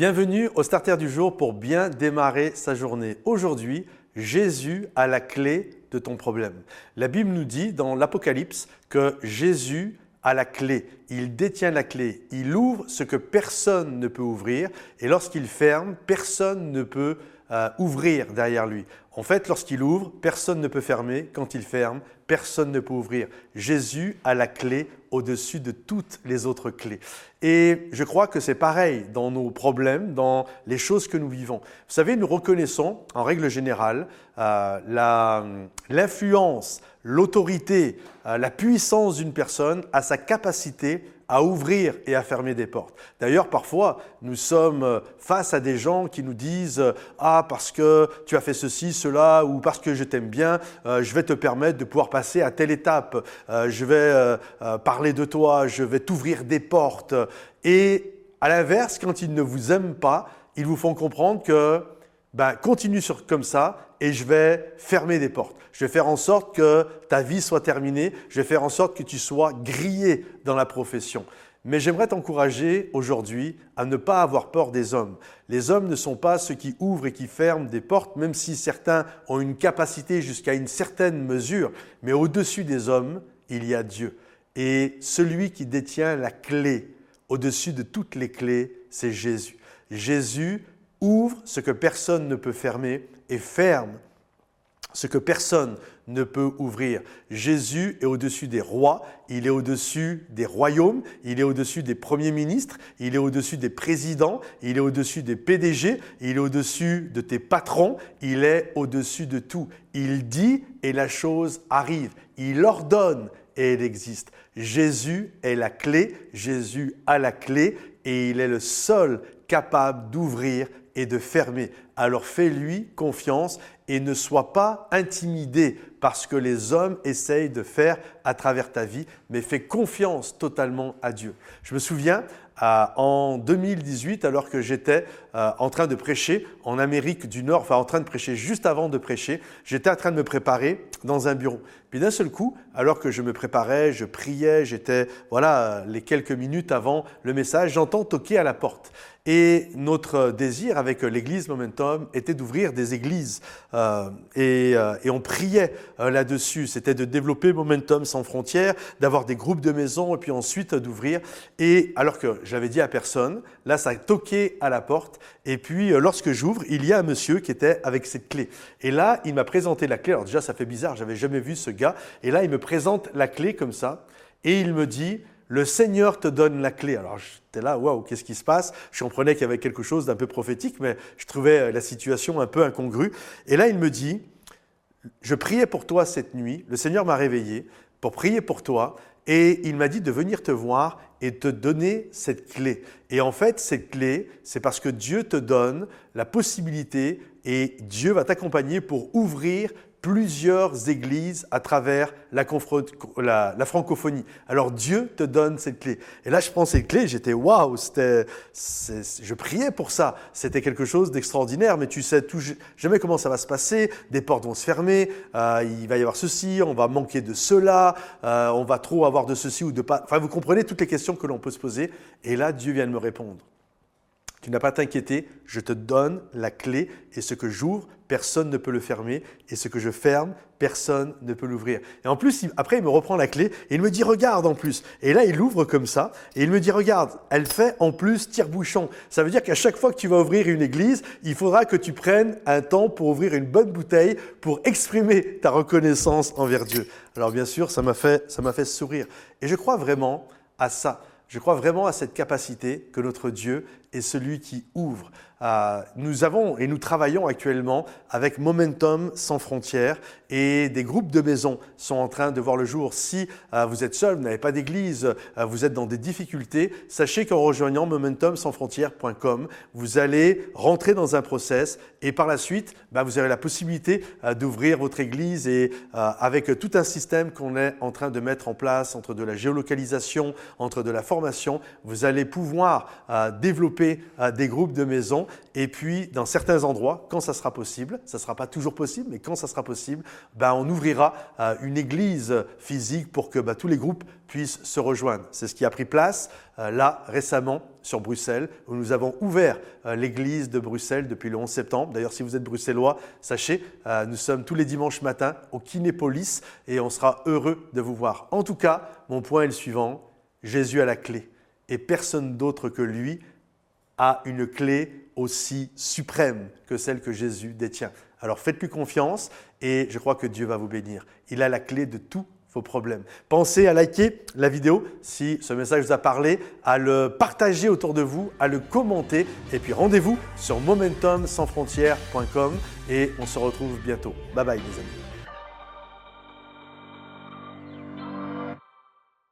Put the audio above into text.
Bienvenue au Starter du jour pour bien démarrer sa journée. Aujourd'hui, Jésus a la clé de ton problème. La Bible nous dit dans l'Apocalypse que Jésus a la clé. Il détient la clé. Il ouvre ce que personne ne peut ouvrir et lorsqu'il ferme, personne ne peut euh, ouvrir derrière lui. En fait, lorsqu'il ouvre, personne ne peut fermer. Quand il ferme, personne ne peut ouvrir. Jésus a la clé au-dessus de toutes les autres clés. Et je crois que c'est pareil dans nos problèmes, dans les choses que nous vivons. Vous savez, nous reconnaissons, en règle générale, euh, l'influence, l'autorité, euh, la puissance d'une personne à sa capacité à ouvrir et à fermer des portes. D'ailleurs, parfois, nous sommes euh, face à des gens qui nous disent euh, Ah, parce que tu as fait ceci, cela, ou parce que je t'aime bien, je vais te permettre de pouvoir passer à telle étape, je vais parler de toi, je vais t'ouvrir des portes. Et à l'inverse, quand ils ne vous aiment pas, ils vous font comprendre que ben, continue sur, comme ça et je vais fermer des portes. Je vais faire en sorte que ta vie soit terminée. Je vais faire en sorte que tu sois grillé dans la profession. Mais j'aimerais t'encourager aujourd'hui à ne pas avoir peur des hommes. Les hommes ne sont pas ceux qui ouvrent et qui ferment des portes, même si certains ont une capacité jusqu'à une certaine mesure. Mais au-dessus des hommes, il y a Dieu. Et celui qui détient la clé, au-dessus de toutes les clés, c'est Jésus. Jésus ouvre ce que personne ne peut fermer et ferme ce que personne ne peut ouvrir. Jésus est au-dessus des rois, il est au-dessus des royaumes, il est au-dessus des premiers ministres, il est au-dessus des présidents, il est au-dessus des PDG, il est au-dessus de tes patrons, il est au-dessus de tout. Il dit et la chose arrive. Il ordonne et elle existe. Jésus est la clé, Jésus a la clé et il est le seul capable d'ouvrir et de fermer. Alors fais-lui confiance et ne sois pas intimidé par ce que les hommes essayent de faire à travers ta vie, mais fais confiance totalement à Dieu. Je me souviens, en 2018, alors que j'étais euh, en train de prêcher en Amérique du Nord, enfin en train de prêcher juste avant de prêcher, j'étais en train de me préparer dans un bureau. Puis d'un seul coup, alors que je me préparais, je priais, j'étais, voilà, les quelques minutes avant le message, j'entends toquer à la porte. Et notre désir avec l'Église Momentum était d'ouvrir des églises. Euh, et, et, on priait là-dessus. C'était de développer Momentum sans frontières, d'avoir des groupes de maisons et puis ensuite d'ouvrir. Et alors que je dit à personne. Là, ça a toqué à la porte. Et puis, euh, lorsque j'ouvre, il y a un monsieur qui était avec cette clé. Et là, il m'a présenté la clé. Alors déjà, ça fait bizarre, j'avais jamais vu ce gars. Et là, il me présente la clé comme ça. Et il me dit, le Seigneur te donne la clé. Alors j'étais là, waouh, qu'est-ce qui se passe? Je comprenais qu'il y avait quelque chose d'un peu prophétique, mais je trouvais euh, la situation un peu incongrue. Et là, il me dit, je priais pour toi cette nuit, le Seigneur m'a réveillé pour prier pour toi, et il m'a dit de venir te voir et te donner cette clé. Et en fait, cette clé, c'est parce que Dieu te donne la possibilité et Dieu va t'accompagner pour ouvrir plusieurs églises à travers la, la, francophonie. Alors Dieu te donne cette clé. Et là, je prends cette clé, j'étais waouh, je priais pour ça. C'était quelque chose d'extraordinaire, mais tu sais tout, jamais comment ça va se passer. Des portes vont se fermer, euh, il va y avoir ceci, on va manquer de cela, euh, on va trop avoir de ceci ou de pas. Enfin, vous comprenez toutes les questions que l'on peut se poser. Et là, Dieu vient de me répondre. Tu n'as pas à t'inquiéter, je te donne la clé et ce que j'ouvre, personne ne peut le fermer et ce que je ferme, personne ne peut l'ouvrir. Et en plus, après, il me reprend la clé et il me dit regarde en plus. Et là, il l'ouvre comme ça et il me dit regarde, elle fait en plus tire-bouchon. Ça veut dire qu'à chaque fois que tu vas ouvrir une église, il faudra que tu prennes un temps pour ouvrir une bonne bouteille pour exprimer ta reconnaissance envers Dieu. Alors bien sûr, ça m'a fait, ça m'a fait sourire. Et je crois vraiment à ça. Je crois vraiment à cette capacité que notre Dieu est celui qui ouvre. Euh, nous avons et nous travaillons actuellement avec Momentum sans frontières et des groupes de maisons sont en train de voir le jour. Si euh, vous êtes seul, vous n'avez pas d'église, euh, vous êtes dans des difficultés, sachez qu'en rejoignant momentumsansfrontières.com, vous allez rentrer dans un process et par la suite, bah, vous aurez la possibilité d'ouvrir votre église et avec tout un système qu'on est en train de mettre en place entre de la géolocalisation, entre de la formation, vous allez pouvoir euh, développer euh, des groupes de maison et puis dans certains endroits, quand ça sera possible, ça ne sera pas toujours possible, mais quand ça sera possible, ben, on ouvrira euh, une église physique pour que ben, tous les groupes puissent se rejoindre. C'est ce qui a pris place là récemment sur Bruxelles, où nous avons ouvert l'église de Bruxelles depuis le 11 septembre. D'ailleurs, si vous êtes bruxellois, sachez, nous sommes tous les dimanches matins au Kinépolis et on sera heureux de vous voir. En tout cas, mon point est le suivant, Jésus a la clé et personne d'autre que lui a une clé aussi suprême que celle que Jésus détient. Alors faites-lui confiance et je crois que Dieu va vous bénir. Il a la clé de tous vos problèmes. Pensez à liker la vidéo si ce message vous a parlé, à le partager autour de vous, à le commenter et puis rendez-vous sur momentumsansfrontières.com et on se retrouve bientôt. Bye bye les amis.